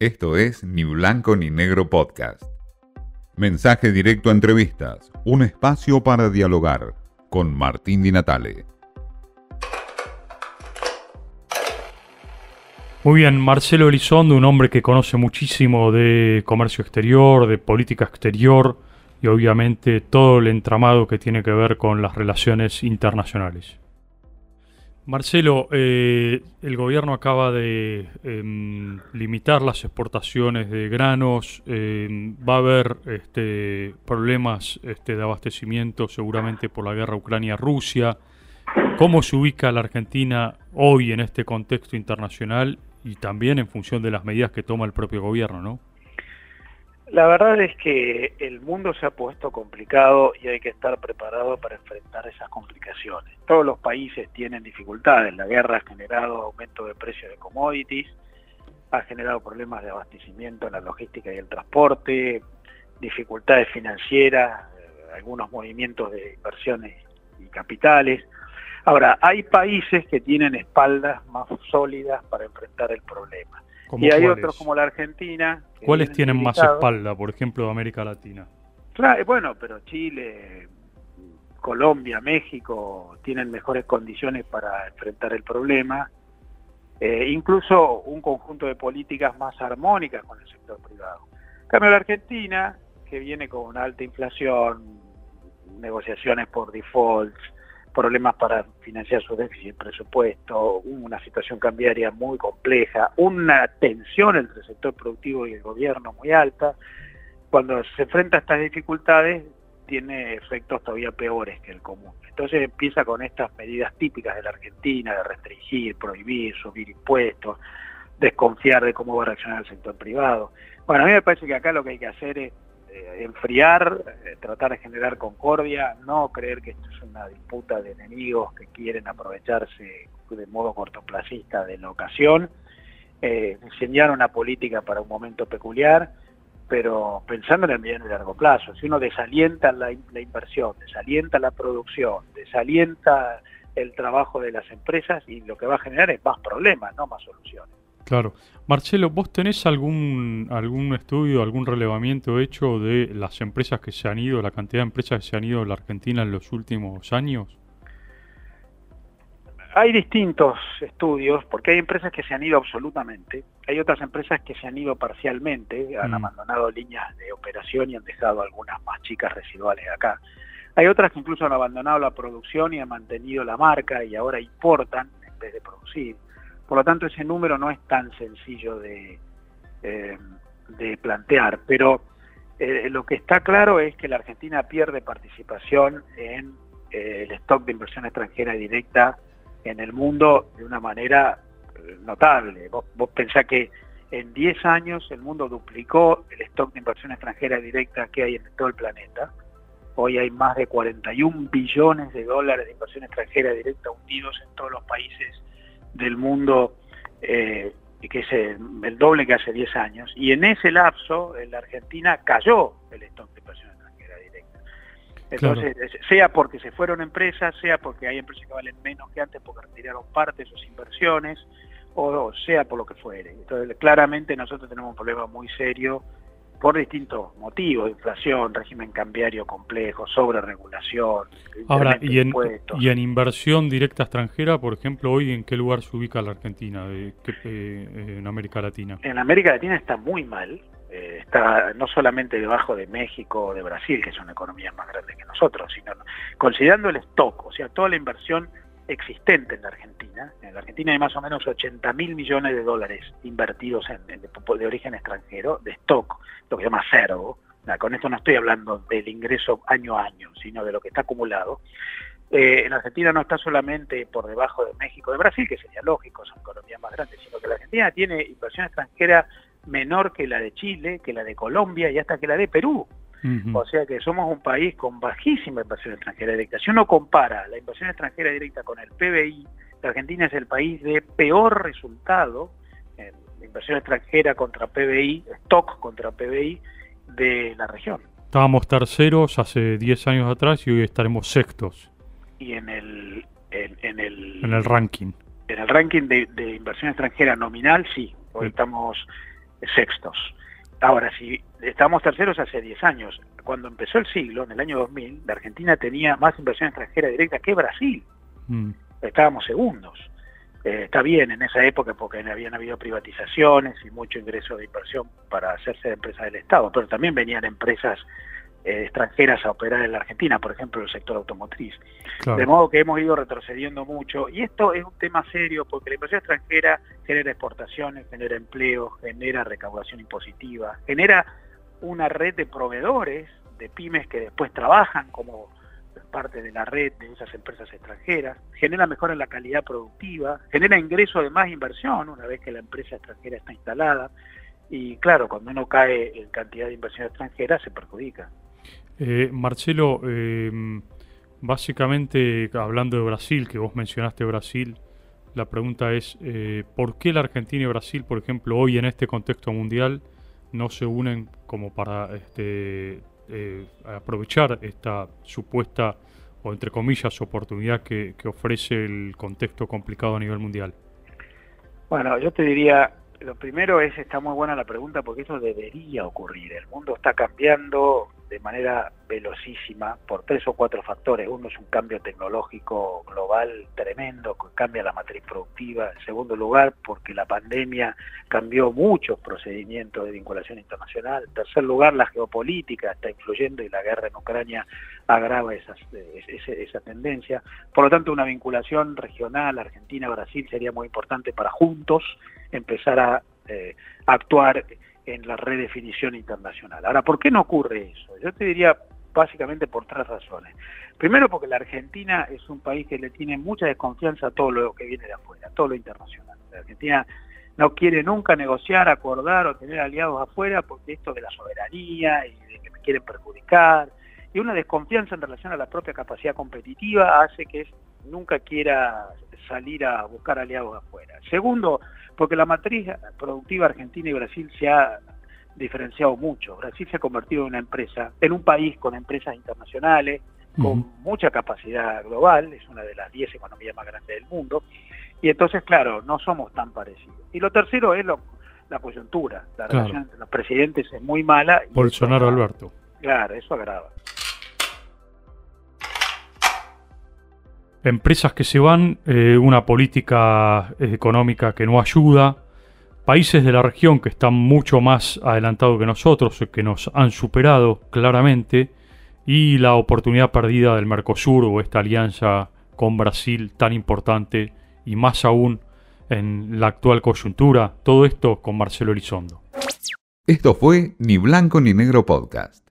Esto es Ni Blanco ni Negro Podcast. Mensaje directo a entrevistas, un espacio para dialogar con Martín Di Natale. Muy bien, Marcelo Elizondo, un hombre que conoce muchísimo de comercio exterior, de política exterior y obviamente todo el entramado que tiene que ver con las relaciones internacionales. Marcelo, eh, el gobierno acaba de em, limitar las exportaciones de granos, em, va a haber este, problemas este, de abastecimiento seguramente por la guerra Ucrania-Rusia. ¿Cómo se ubica la Argentina hoy en este contexto internacional y también en función de las medidas que toma el propio gobierno, no? La verdad es que el mundo se ha puesto complicado y hay que estar preparado para enfrentar esas complicaciones. Todos los países tienen dificultades. La guerra ha generado aumento de precios de commodities, ha generado problemas de abastecimiento en la logística y el transporte, dificultades financieras, eh, algunos movimientos de inversiones y capitales. Ahora, hay países que tienen espaldas más sólidas para enfrentar el problema y hay otros como la Argentina. ¿Cuáles tienen más espalda, por ejemplo, de América Latina? Claro, bueno, pero Chile, Colombia, México tienen mejores condiciones para enfrentar el problema. Eh, incluso un conjunto de políticas más armónicas con el sector privado. En cambio, la Argentina, que viene con una alta inflación, negociaciones por defaults, problemas para financiar su déficit presupuesto, una situación cambiaria muy compleja, una tensión entre el sector productivo y el gobierno muy alta. Cuando se enfrenta a estas dificultades, tiene efectos todavía peores que el común. Entonces empieza con estas medidas típicas de la Argentina, de restringir, prohibir, subir impuestos, desconfiar de cómo va a reaccionar el sector privado. Bueno, a mí me parece que acá lo que hay que hacer es eh, enfriar, eh, tratar de generar concordia, no creer que esto es una disputa de enemigos que quieren aprovecharse de modo cortoplacista de la ocasión, eh, una política para un momento peculiar, pero pensando en el mediano y largo plazo. Si uno desalienta la, la inversión, desalienta la producción, desalienta el trabajo de las empresas y lo que va a generar es más problemas, no más soluciones. Claro. Marcelo, ¿vos tenés algún, algún estudio, algún relevamiento hecho de las empresas que se han ido, la cantidad de empresas que se han ido a la Argentina en los últimos años? Hay distintos estudios, porque hay empresas que se han ido absolutamente, hay otras empresas que se han ido parcialmente, han mm. abandonado líneas de operación y han dejado algunas más chicas residuales acá. Hay otras que incluso han abandonado la producción y han mantenido la marca y ahora importan en vez de producir. Por lo tanto, ese número no es tan sencillo de, eh, de plantear, pero eh, lo que está claro es que la Argentina pierde participación en eh, el stock de inversión extranjera directa en el mundo de una manera notable. Vos, vos pensás que en 10 años el mundo duplicó el stock de inversión extranjera directa que hay en todo el planeta. Hoy hay más de 41 billones de dólares de inversión extranjera directa hundidos en todos los países del mundo, eh, que es el, doble que hace 10 años, y en ese lapso en la Argentina cayó el stock de inversión extranjera directa. Entonces, sea porque se fueron empresas, sea porque hay empresas que valen menos que antes porque retiraron parte de sus inversiones, o sea por lo que fuere. Entonces, claramente nosotros tenemos un problema muy serio por distintos motivos, inflación, régimen cambiario complejo, sobre regulación. Ahora, y en, y en inversión directa extranjera, por ejemplo, hoy en qué lugar se ubica la Argentina eh, en América Latina? En América Latina está muy mal, eh, está no solamente debajo de México o de Brasil, que son economías más grandes que nosotros, sino considerando el stock, o sea, toda la inversión existente en la Argentina. En la Argentina hay más o menos 80 mil millones de dólares invertidos en, de, origen extranjero, de stock, lo que se llama cero. Con esto no estoy hablando del ingreso año a año, sino de lo que está acumulado. Eh, en Argentina no está solamente por debajo de México, de Brasil, que sería lógico, son economías más grandes, sino que la Argentina tiene inversión extranjera menor que la de Chile, que la de Colombia y hasta que la de Perú. O sea que somos un país con bajísima inversión extranjera directa. Si uno compara la inversión extranjera directa con el PBI, la Argentina es el país de peor resultado en inversión extranjera contra PBI, stock contra PBI de la región. Estábamos terceros hace 10 años atrás y hoy estaremos sextos. Y en el... En, el, en el ranking. En el ranking de, inversión extranjera nominal, sí. Hoy estamos sextos. Ahora, si estamos terceros hace 10 años, cuando empezó el siglo, en el año 2000, la Argentina tenía más inversión extranjera directa que Brasil. Mm. Estábamos segundos. Eh, está bien en esa época porque habían habido privatizaciones y mucho ingreso de inversión para hacerse de empresas del Estado, pero también venían empresas eh, extranjeras a operar en la Argentina, por ejemplo, el sector automotriz. De modo que hemos ido retrocediendo mucho. Y esto es un tema serio porque la inversión extranjera genera exportaciones, genera empleo, genera recaudación impositiva, genera una red de proveedores, de pymes que después trabajan como parte de la red de esas empresas extranjeras, genera mejora en la calidad productiva, genera ingreso de más inversión una vez que la empresa extranjera está instalada. Y claro, cuando uno cae en cantidad de inversión extranjera se perjudica. Eh, Marcelo, em, básicamente hablando de Brasil, que vos mencionaste Brasil, la pregunta es, eh, ¿por qué la Argentina y Brasil, por ejemplo, hoy en este contexto mundial, no se unen como para este, eh, aprovechar esta supuesta, o entre comillas, oportunidad que, que ofrece el contexto complicado a nivel mundial? Bueno, yo te diría, lo primero es, está muy buena la pregunta porque eso debería ocurrir. El mundo está cambiando de manera velocísima por tres o cuatro factores. Uno es un cambio tecnológico global tremendo que cambia la matriz productiva. En segundo lugar, porque la pandemia cambió muchos procedimientos de vinculación internacional. En tercer lugar, la geopolítica está influyendo y la guerra en Ucrania agrava esas, esa, esa tendencia. Por lo tanto, una vinculación regional Argentina-Brasil sería muy importante para juntos empezar a eh, actuar en la redefinición internacional. Ahora, ¿por qué no ocurre eso? Yo te diría básicamente por tres razones. Primero porque la Argentina es un país que le tiene mucha desconfianza a todo lo que viene de afuera, a todo lo internacional. La Argentina no quiere nunca negociar, acordar o tener aliados afuera porque esto de la soberanía y de que me quieren perjudicar y una desconfianza en relación a la propia capacidad competitiva hace que nunca quiera salir a buscar aliados afuera. Segundo, porque la matriz productiva argentina y Brasil se ha diferenciado mucho. Brasil se ha convertido en una empresa, en un país con empresas internacionales, con mucha capacidad global, es una de las 10 economías más grandes del mundo, y entonces, claro, no somos tan parecidos. Y lo tercero es la coyuntura, la relación entre los presidentes es muy mala. Bolsonaro Alberto. Claro, eso agrava. Empresas que se van, eh, una política económica que no ayuda, países de la región que están mucho más adelantados que nosotros, que nos han superado claramente, y la oportunidad perdida del Mercosur o esta alianza con Brasil tan importante y más aún en la actual coyuntura, todo esto con Marcelo Elizondo. Esto fue Ni Blanco ni Negro Podcast.